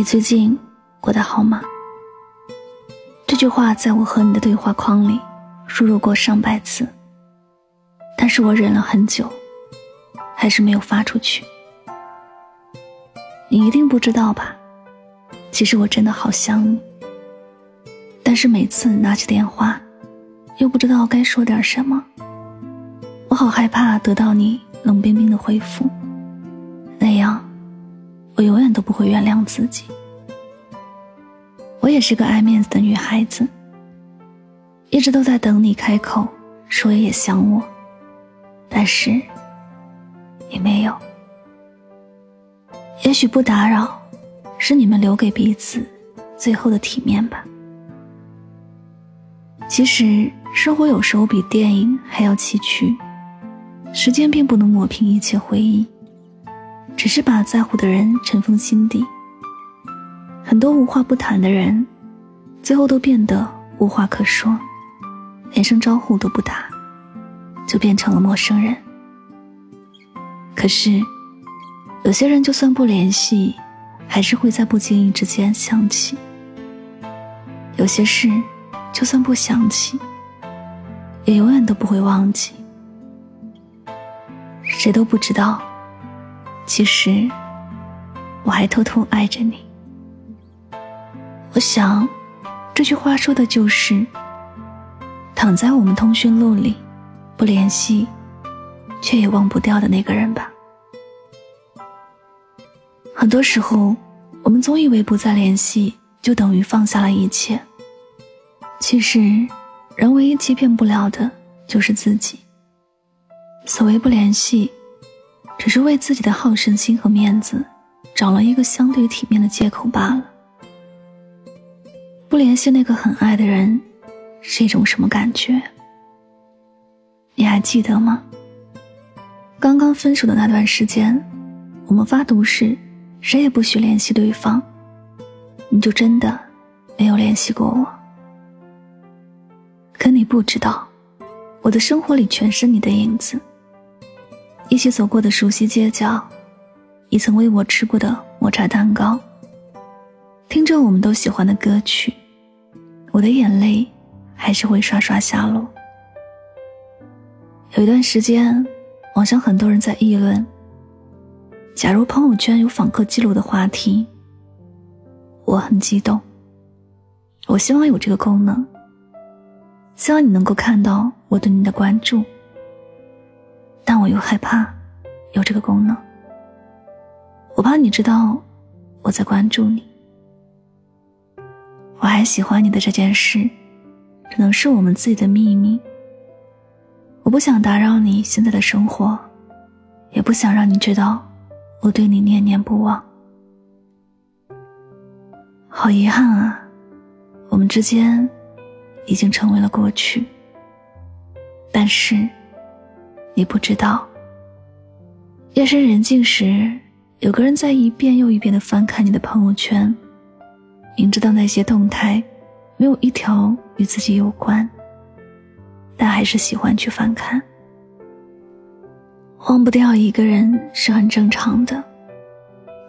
你最近过得好吗？这句话在我和你的对话框里输入过上百次，但是我忍了很久，还是没有发出去。你一定不知道吧？其实我真的好想你，但是每次拿起电话，又不知道该说点什么。我好害怕得到你冷冰冰的回复，我永远都不会原谅自己。我也是个爱面子的女孩子，一直都在等你开口说也想我，但是也没有。也许不打扰，是你们留给彼此最后的体面吧。其实生活有时候比电影还要崎岖，时间并不能抹平一切回忆。只是把在乎的人尘封心底。很多无话不谈的人，最后都变得无话可说，连声招呼都不打，就变成了陌生人。可是，有些人就算不联系，还是会在不经意之间想起；有些事，就算不想起，也永远都不会忘记。谁都不知道。其实，我还偷偷爱着你。我想，这句话说的就是，躺在我们通讯录里，不联系，却也忘不掉的那个人吧。很多时候，我们总以为不再联系就等于放下了一切。其实，人唯一欺骗不了的就是自己。所谓不联系。只是为自己的好胜心和面子找了一个相对体面的借口罢了。不联系那个很爱的人，是一种什么感觉？你还记得吗？刚刚分手的那段时间，我们发毒誓，谁也不许联系对方。你就真的没有联系过我？可你不知道，我的生活里全是你的影子。一起走过的熟悉街角，你曾为我吃过的抹茶蛋糕，听着我们都喜欢的歌曲，我的眼泪还是会刷刷下落。有一段时间，网上很多人在议论：假如朋友圈有访客记录的话题，我很激动。我希望有这个功能，希望你能够看到我对你的关注。但我又害怕有这个功能，我怕你知道我在关注你，我还喜欢你的这件事，只能是我们自己的秘密。我不想打扰你现在的生活，也不想让你知道我对你念念不忘。好遗憾啊，我们之间已经成为了过去，但是。你不知道，夜深人静时，有个人在一遍又一遍的翻看你的朋友圈，明知道那些动态没有一条与自己有关，但还是喜欢去翻看。忘不掉一个人是很正常的，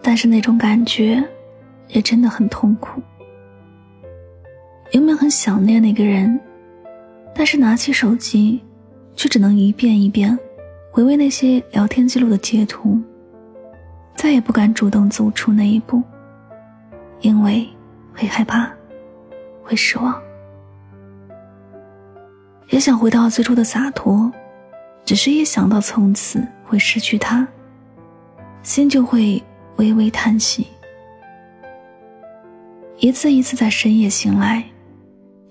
但是那种感觉也真的很痛苦。明明很想念那个人，但是拿起手机。却只能一遍一遍回味那些聊天记录的截图，再也不敢主动走出那一步，因为会害怕，会失望。也想回到最初的洒脱，只是一想到从此会失去他，心就会微微叹息。一次一次在深夜醒来，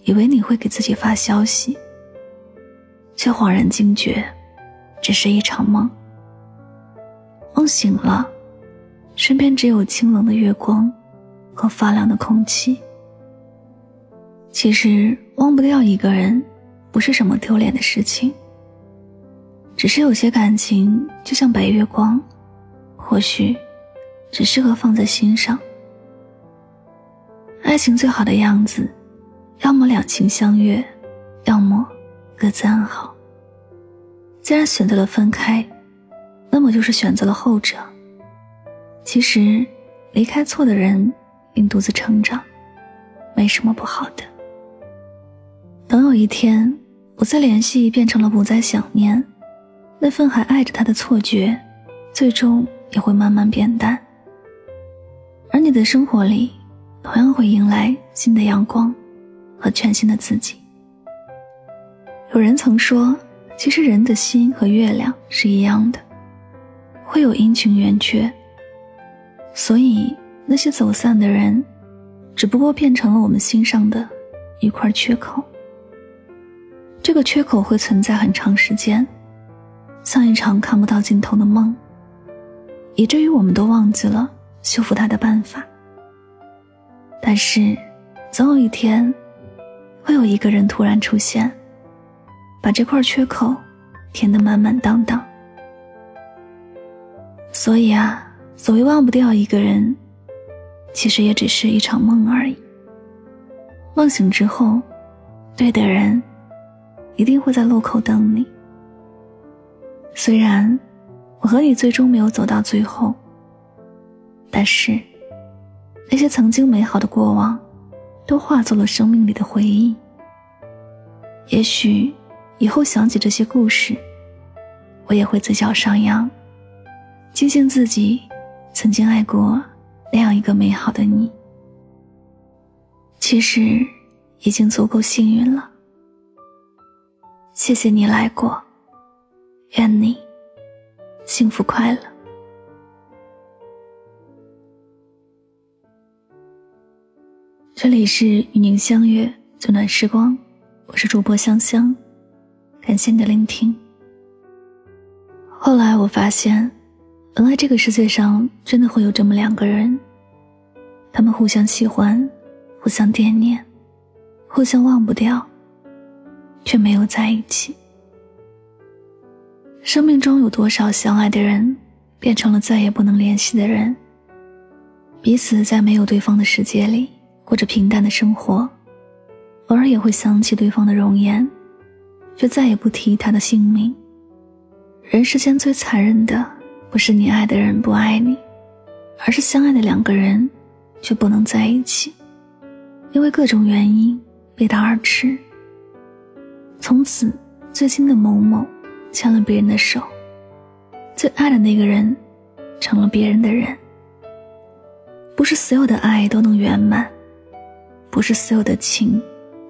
以为你会给自己发消息。却恍然惊觉，只是一场梦。梦醒了，身边只有清冷的月光和发凉的空气。其实忘不掉一个人，不是什么丢脸的事情。只是有些感情就像白月光，或许只适合放在心上。爱情最好的样子，要么两情相悦，要么。各自安好。既然选择了分开，那么就是选择了后者。其实，离开错的人，并独自成长，没什么不好的。等有一天，不再联系变成了不再想念，那份还爱着他的错觉，最终也会慢慢变淡。而你的生活里，同样会迎来新的阳光和全新的自己。有人曾说，其实人的心和月亮是一样的，会有阴晴圆缺。所以那些走散的人，只不过变成了我们心上的一块缺口。这个缺口会存在很长时间，像一场看不到尽头的梦，以至于我们都忘记了修复它的办法。但是，总有一天，会有一个人突然出现，把这块缺口填得满满当当。所以啊。所谓忘不掉一个人，其实也只是一场梦而已。梦醒之后，对的人一定会在路口等你。虽然我和你最终没有走到最后，但是那些曾经美好的过往，都化作了生命里的回忆。也许以后想起这些故事，我也会嘴角上扬，庆幸自己。曾经爱过那样一个美好的你，其实已经足够幸运了。谢谢你来过，愿你幸福快乐。这里是与您相约最暖时光，我是主播香香，感谢你的聆听。后来我发现。原来这个世界上真的会有这么两个人，他们互相喜欢，互相惦念，互相忘不掉，却没有在一起。生命中有多少相爱的人，变成了再也不能联系的人？彼此在没有对方的世界里过着平淡的生活，偶尔也会想起对方的容颜，却再也不提他的姓名。人世间最残忍的。不是你爱的人不爱你，而是相爱的两个人却不能在一起，因为各种原因背道而驰。从此，最亲的某某牵了别人的手，最爱的那个人成了别人的人。不是所有的爱都能圆满，不是所有的情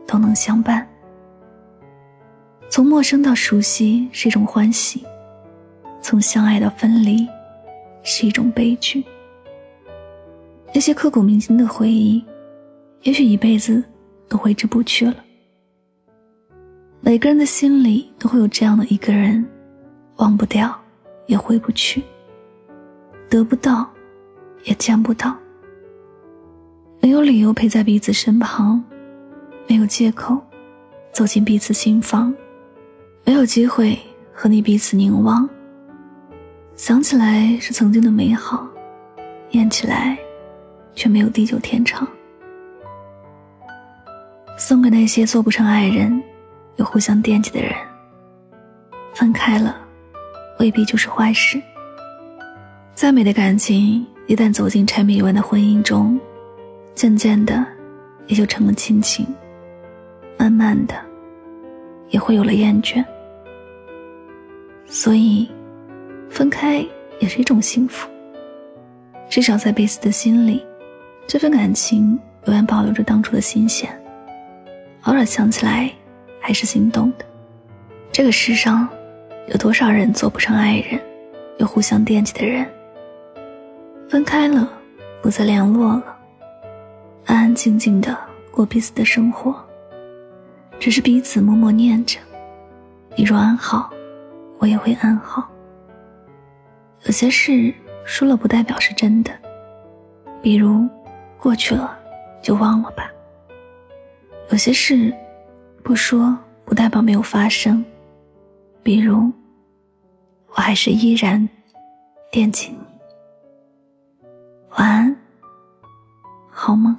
都能相伴。从陌生到熟悉是一种欢喜。从相爱到分离，是一种悲剧。那些刻骨铭心的回忆，也许一辈子都挥之不去了。每个人的心里都会有这样的一个人，忘不掉，也回不去，得不到，也见不到。没有理由陪在彼此身旁，没有借口走进彼此心房，没有机会和你彼此凝望。想起来是曾经的美好，念起来却没有地久天长。送给那些做不成爱人又互相惦记的人。分开了，未必就是坏事。再美的感情，一旦走进柴米油盐的婚姻中，渐渐的也就成了亲情，慢慢的也会有了厌倦。所以。分开也是一种幸福，至少在彼此的心里，这份感情永远保留着当初的新鲜。偶尔想起来，还是心动的。这个世上，有多少人做不成爱人，又互相惦记的人？分开了，不再联络了，安安静静的过彼此的生活，只是彼此默默念着：你若安好，我也会安好。有些事说了不代表是真的，比如过去了就忘了吧。有些事不说不代表没有发生，比如我还是依然惦记你。晚安，好梦。